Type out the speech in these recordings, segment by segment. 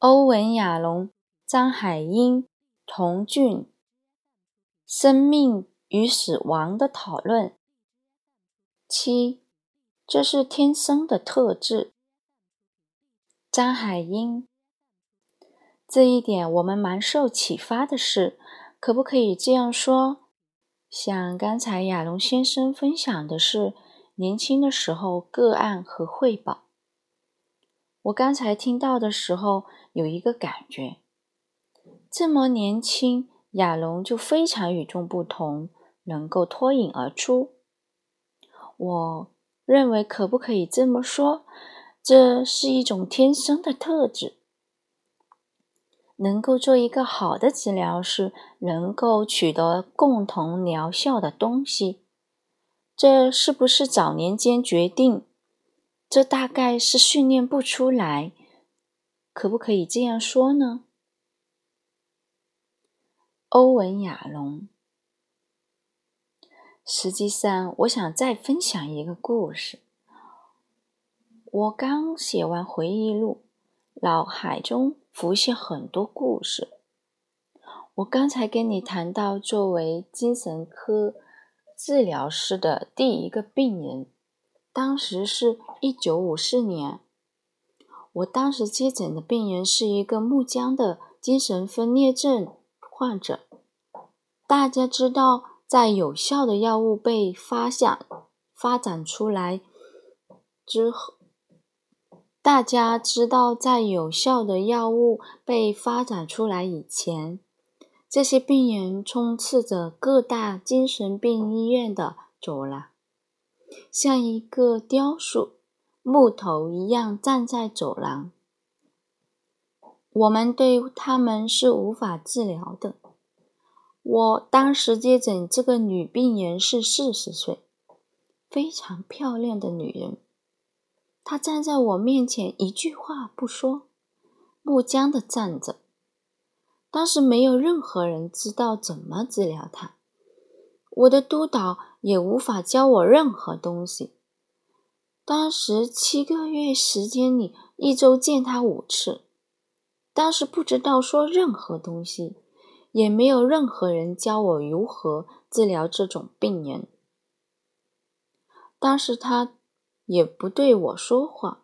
欧文·亚龙、张海英、童俊，《生命与死亡的讨论》七，这是天生的特质。张海英，这一点我们蛮受启发的是，可不可以这样说？像刚才亚龙先生分享的是年轻的时候个案和汇报。我刚才听到的时候，有一个感觉：这么年轻，亚龙就非常与众不同，能够脱颖而出。我认为，可不可以这么说？这是一种天生的特质，能够做一个好的治疗师，能够取得共同疗效的东西。这是不是早年间决定？这大概是训练不出来，可不可以这样说呢？欧文·亚龙。实际上，我想再分享一个故事。我刚写完回忆录，脑海中浮现很多故事。我刚才跟你谈到，作为精神科治疗师的第一个病人。当时是一九五四年，我当时接诊的病人是一个木僵的精神分裂症患者。大家知道，在有效的药物被发现、发展出来之后，大家知道，在有效的药物被发展出来以前，这些病人充斥着各大精神病医院的走廊。像一个雕塑木头一样站在走廊，我们对他们是无法治疗的。我当时接诊这个女病人是四十岁，非常漂亮的女人。她站在我面前，一句话不说，木僵的站着。当时没有任何人知道怎么治疗她。我的督导也无法教我任何东西。当时七个月时间里，一周见他五次。当时不知道说任何东西，也没有任何人教我如何治疗这种病人。当时他也不对我说话，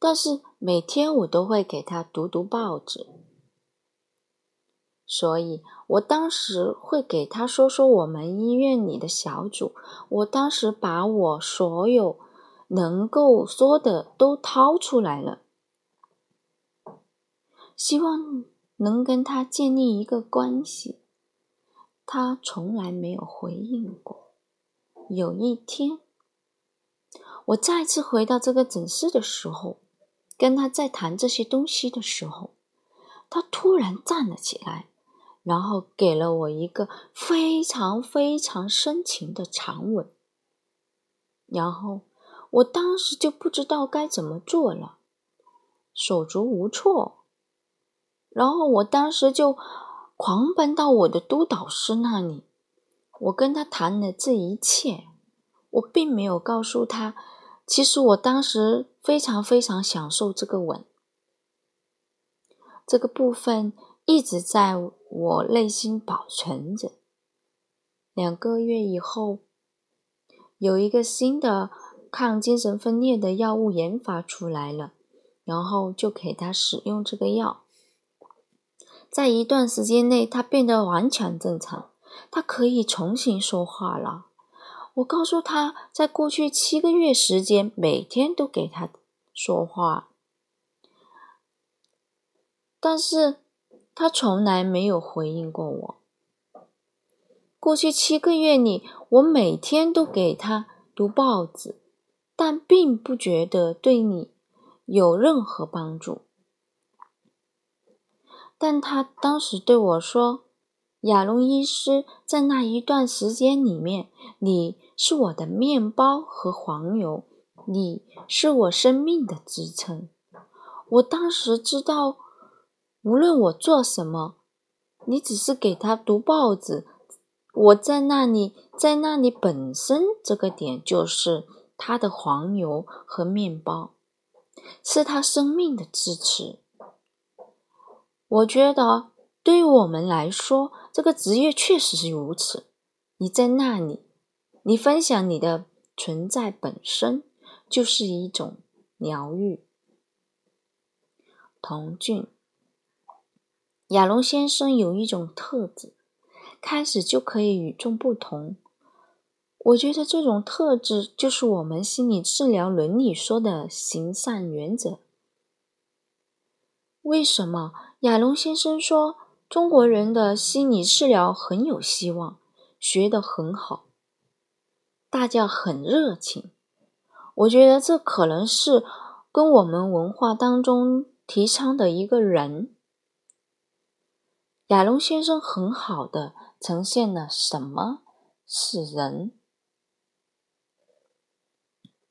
但是每天我都会给他读读报纸。所以我当时会给他说说我们医院里的小组。我当时把我所有能够说的都掏出来了，希望能跟他建立一个关系。他从来没有回应过。有一天，我再次回到这个诊室的时候，跟他在谈这些东西的时候，他突然站了起来。然后给了我一个非常非常深情的长吻，然后我当时就不知道该怎么做了，手足无措。然后我当时就狂奔到我的督导师那里，我跟他谈了这一切。我并没有告诉他，其实我当时非常非常享受这个吻，这个部分。一直在我内心保存着。两个月以后，有一个新的抗精神分裂的药物研发出来了，然后就给他使用这个药。在一段时间内，他变得完全正常，他可以重新说话了。我告诉他，在过去七个月时间，每天都给他说话，但是。他从来没有回应过我。过去七个月里，我每天都给他读报纸，但并不觉得对你有任何帮助。但他当时对我说：“亚龙医师，在那一段时间里面，你是我的面包和黄油，你是我生命的支撑。”我当时知道。无论我做什么，你只是给他读报纸。我在那里，在那里本身这个点就是他的黄油和面包，是他生命的支持。我觉得对于我们来说，这个职业确实是如此。你在那里，你分享你的存在本身就是一种疗愈。童俊，亚龙先生有一种特质，开始就可以与众不同。我觉得这种特质就是我们心理治疗伦理说的行善原则。为什么亚龙先生说中国人的心理治疗很有希望，学得很好，大家很热情？我觉得这可能是跟我们文化当中提倡的一个人。亚龙先生很好的呈现了什么是人。